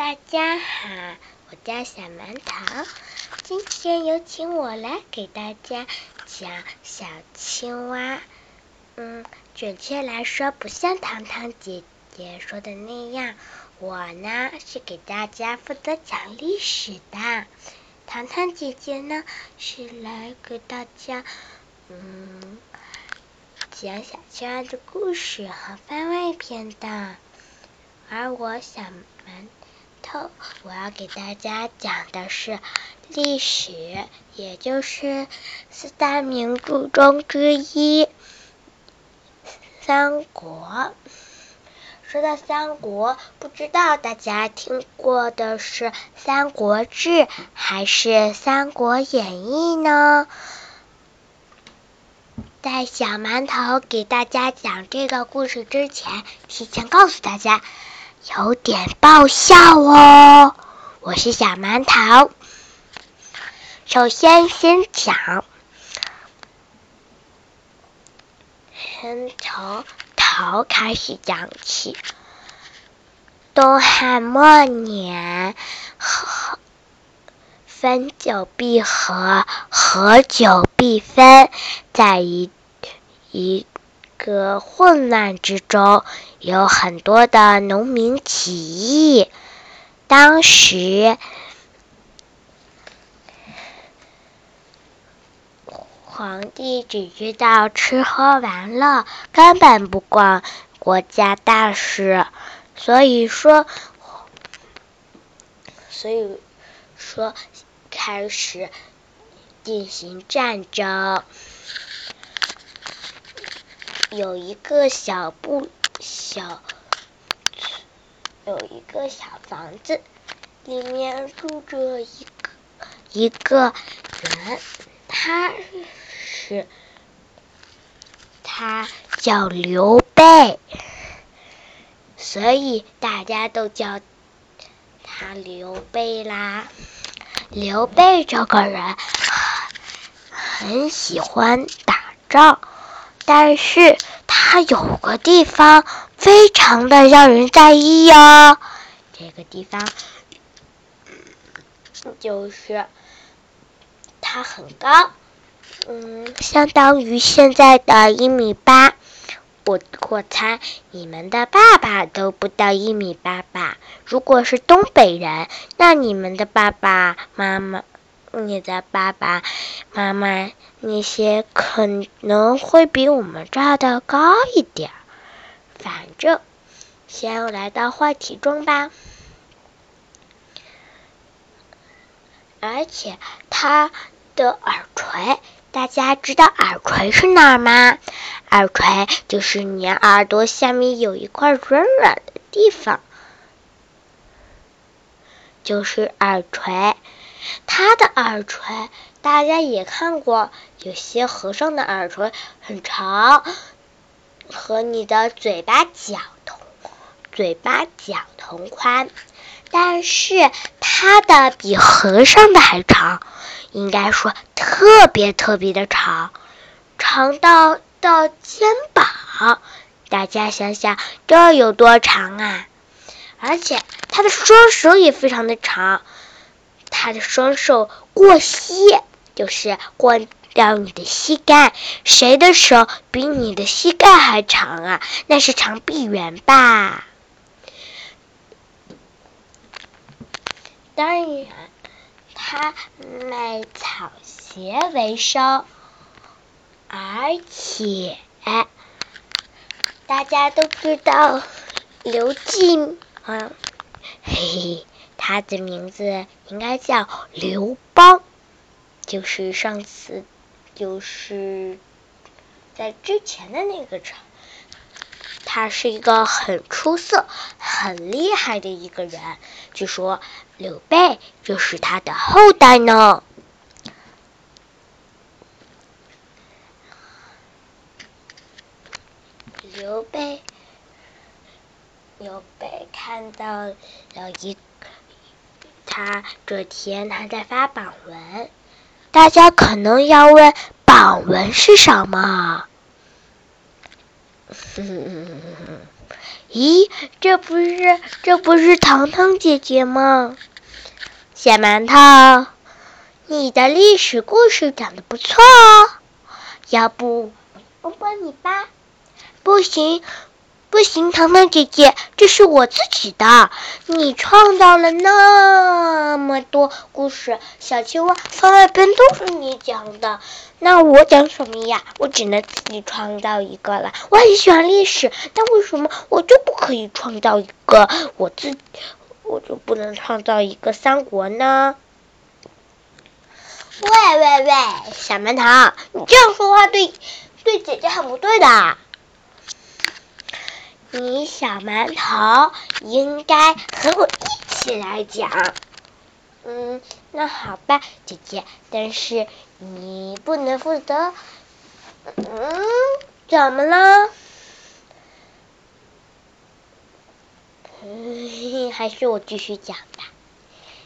大家好，我叫小馒头，今天有请我来给大家讲小青蛙。嗯，准确来说，不像糖糖姐姐说的那样，我呢是给大家负责讲历史的，糖糖姐姐呢是来给大家嗯讲小青蛙的故事和番外篇的，而我小馒。我要给大家讲的是历史，也就是四大名著中之一《三国》。说到三国，不知道大家听过的是《三国志》还是《三国演义》呢？在小馒头给大家讲这个故事之前，提前告诉大家。有点爆笑哦！我是小馒头。首先，先讲，先从头开始讲起。东汉末年，分久必合，合久必分，在一一。个混乱之中，有很多的农民起义。当时，皇帝只知道吃喝玩乐，根本不管国家大事。所以说，所以说开始进行战争。有一个小不小，有一个小房子，里面住着一个一个人，他是他叫刘备，所以大家都叫他刘备啦。刘备这个人很喜欢打仗。但是他有个地方非常的让人在意哟，这个地方就是他很高，嗯，相当于现在的一米八。我我猜你们的爸爸都不到一米八吧？如果是东北人，那你们的爸爸妈妈。你的爸爸妈妈那些可能会比我们这儿的高一点，反正先来到话题中吧。而且他的耳垂，大家知道耳垂是哪儿吗？耳垂就是你耳朵下面有一块软软的地方，就是耳垂。他的耳垂，大家也看过，有些和尚的耳垂很长，和你的嘴巴角同，嘴巴角同宽。但是他的比和尚的还长，应该说特别特别的长，长到到肩膀。大家想想，这有多长啊？而且他的双手也非常的长。他的双手过膝，就是过到你的膝盖。谁的手比你的膝盖还长啊？那是长臂猿吧？当然，他卖草鞋为生，而且大家都知道刘季，嗯，嘿嘿。他的名字应该叫刘邦，就是上次，就是在之前的那个场，他是一个很出色、很厉害的一个人。据说刘备就是他的后代呢。刘备，刘备看到了一。他这天他在发榜文，大家可能要问榜文是什么？咦，这不是这不是糖糖姐姐吗？小馒头，你的历史故事讲的不错哦，要不我帮你吧？不行。不行，糖糖姐姐，这是我自己的。你创造了那么多故事，小青蛙方外篇都是你讲的，那我讲什么呀？我只能自己创造一个了。我很喜欢历史，但为什么我就不可以创造一个我自，我就不能创造一个三国呢？喂喂喂，小馒头，你这样说话对对姐姐很不对的。你小馒头应该和我一起来讲，嗯，那好吧，姐姐，但是你不能负责，嗯，怎么了？嗯，还是我继续讲吧，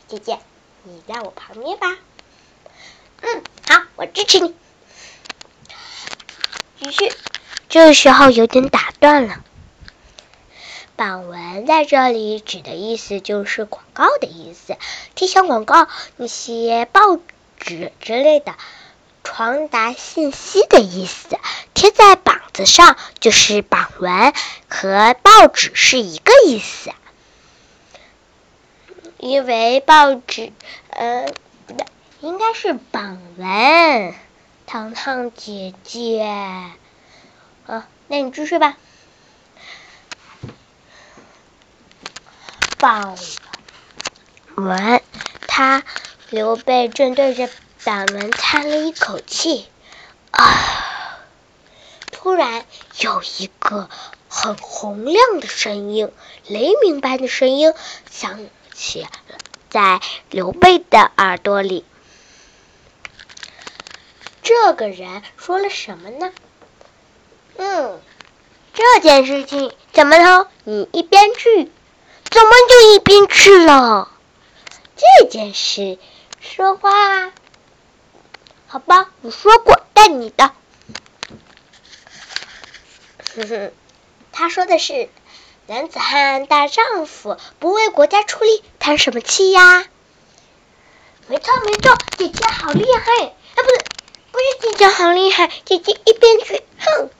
姐姐，你在我旁边吧。嗯，好，我支持你。继续，这时候有点打断了。榜文在这里指的意思就是广告的意思，贴小广告，那些报纸之类的，传达信息的意思。贴在榜子上就是榜文，和报纸是一个意思。因为报纸，呃，不对，应该是榜文。糖糖姐姐，啊，那你继续吧。榜文，他刘备正对着榜文叹了一口气，啊！突然有一个很洪亮的声音，雷鸣般的声音响起在刘备的耳朵里。这个人说了什么呢？嗯，这件事情怎么着？你一边去。怎么就一边去了？这件事，说话，好吧，我说过带你的。哼哼，他说的是男子汉大丈夫，不为国家出力，叹什么气呀？没错没错，姐姐好厉害！哎，不是，不是姐姐好厉害，姐姐一边去，哼。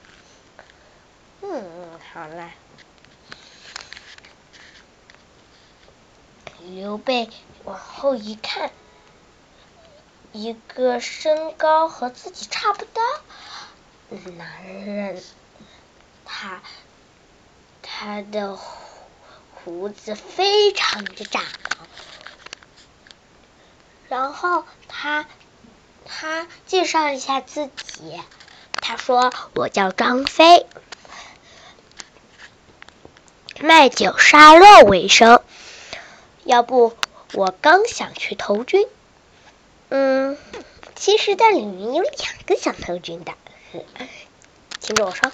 嗯嗯，好了。刘备往后一看，一个身高和自己差不多男人，他他的胡子非常的长，然后他他介绍一下自己，他说：“我叫张飞，卖酒杀肉为生。”要不我刚想去投军，嗯，其实这里面有两个想投军的，听着我说，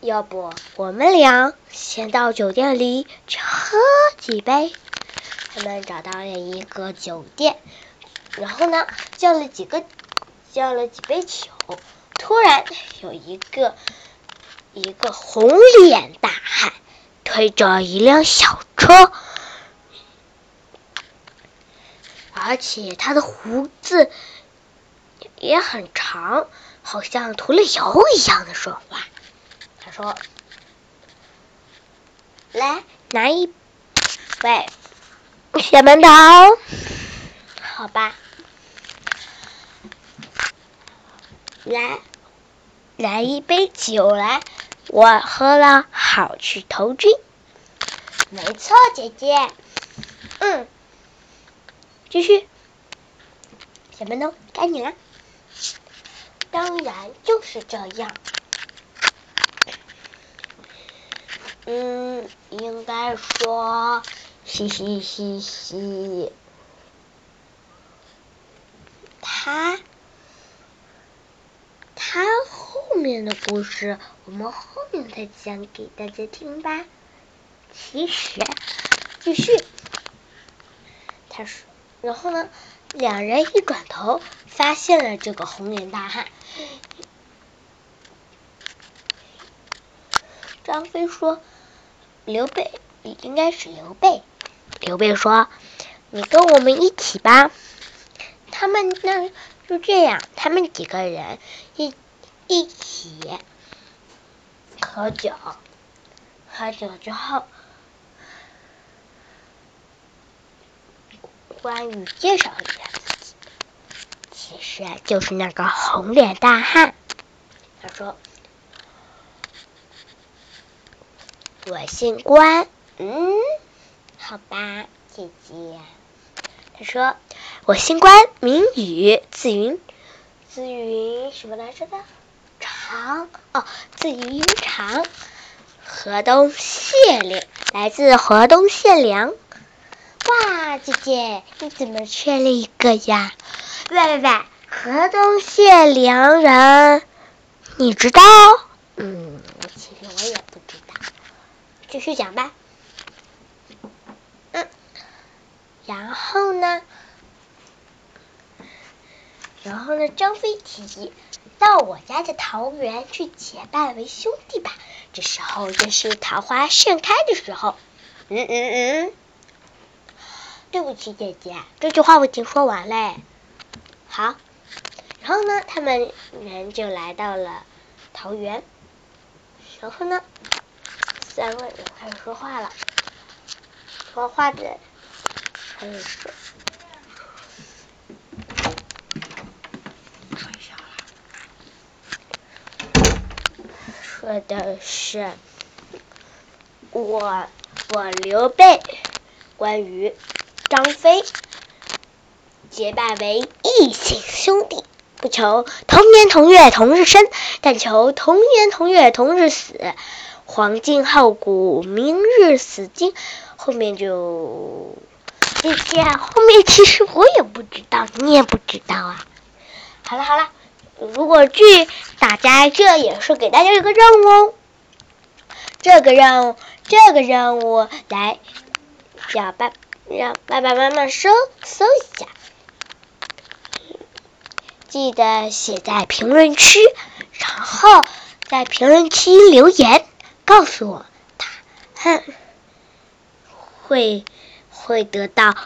要不我们俩先到酒店里喝几杯。他们找到了一个酒店，然后呢叫了几个叫了几杯酒，突然有一个一个红脸大汉。推着一辆小车，而且他的胡子也很长，好像涂了油一样的说话。他说：“来拿一杯小馒头，好吧？来，来一杯酒来。”我喝了，好去投军。没错，姐姐。嗯，继续。小馒头，该你了。当然就是这样。嗯，应该说，嘻嘻嘻嘻。他。他后面的故事，我们后面再讲给大家听吧。其实，继续，他说，然后呢，两人一转头，发现了这个红脸大汉。张飞说：“刘备应该是刘备。”刘备说：“你跟我们一起吧。”他们那就这样，他们几个人一一起喝酒，喝酒之后，关羽介绍一下自己，其实就是那个红脸大汉。他说：“我姓关。”嗯，好吧，姐姐。他说：“我姓关，名羽，字云，字云什么来着的？长哦，字云长，河东谢岭，来自河东谢良。哇，姐姐，你怎么缺了一个呀？喂喂喂，河东谢良人，你知道？嗯，其实我也不知道。继续讲吧。”嗯然后呢？然后呢？张飞提议到我家的桃园去结拜为兄弟吧。这时候正是桃花盛开的时候。嗯嗯嗯。对不起，姐姐，这句话我已经说完嘞。好。然后呢？他们人就来到了桃园。然后呢？三个人开始说话了。说话的。开始说，说的是我我刘备、关羽、张飞结拜为异姓兄弟，不求同年同月同日生，但求同年同月同日死。黄金好古，明日死金。后面就。这些，后面其实我也不知道，你也不知道啊。好了好了，如果剧大家这也是给大家一个任务哦。这个任务，这个任务来，让爸让爸爸妈妈搜搜一下，记得写在评论区，然后在评论区留言告诉我，他哼会。会得到，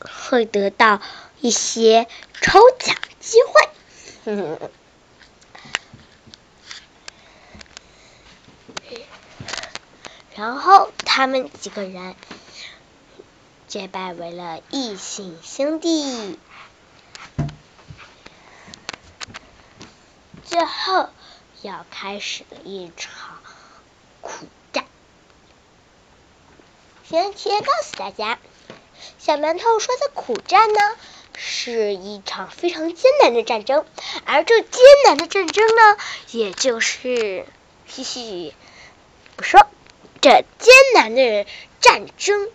会得到一些抽奖机会。然后他们几个人结拜为了异姓兄弟。最后要开始了一场苦战。先先告诉大家，小馒头说的苦战呢，是一场非常艰难的战争，而这艰难的战争呢，也就是嘻嘻，不说这艰难的战争，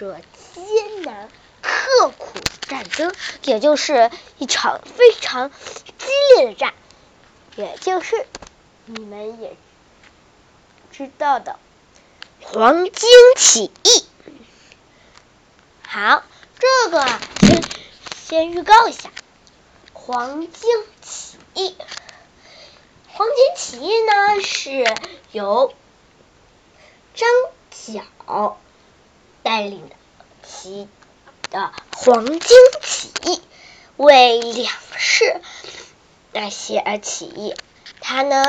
这艰难刻苦战争，也就是一场非常激烈的战，也就是。你们也知道的，黄巾起义。好，这个先先预告一下，黄巾起义。黄巾起义呢，是由张角带领的起的黄巾起义，为两市那些而起义。他呢，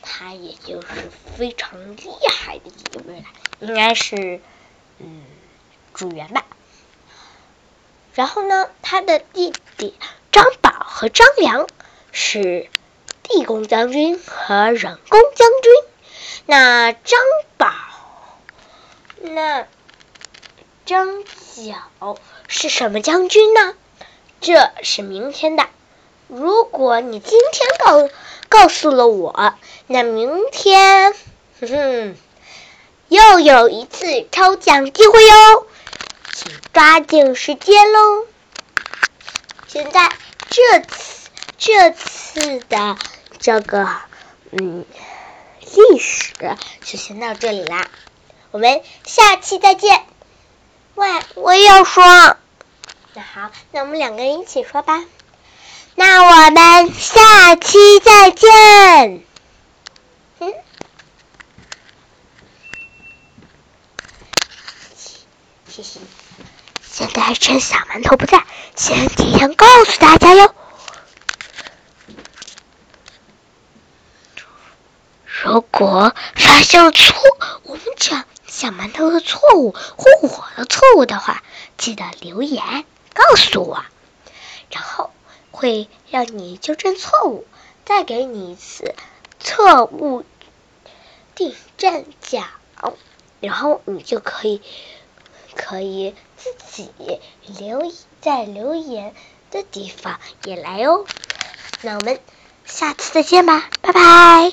他也就是非常厉害的一位了，应该是嗯主元吧。然后呢，他的弟弟张宝和张良是地公将军和人工将军。那张宝，那张角是什么将军呢？这是明天的。如果你今天告告诉了我，那明天，哼哼，又有一次抽奖机会哟，请抓紧时间喽。现在这次这次的这个嗯历史就先到这里啦，我们下期再见。喂，我也要说。那好，那我们两个人一起说吧。那我们下期再见。嗯。嘻嘻，现在趁小馒头不在，先提前告诉大家哟。如果发现了错，我们讲小馒头的错误或我的错误的话，记得留言告诉我，然后会让你纠正错误，再给你一次错误订正奖，然后你就可以可以自己留在留言的地方也来哦。那我们下次再见吧，拜拜。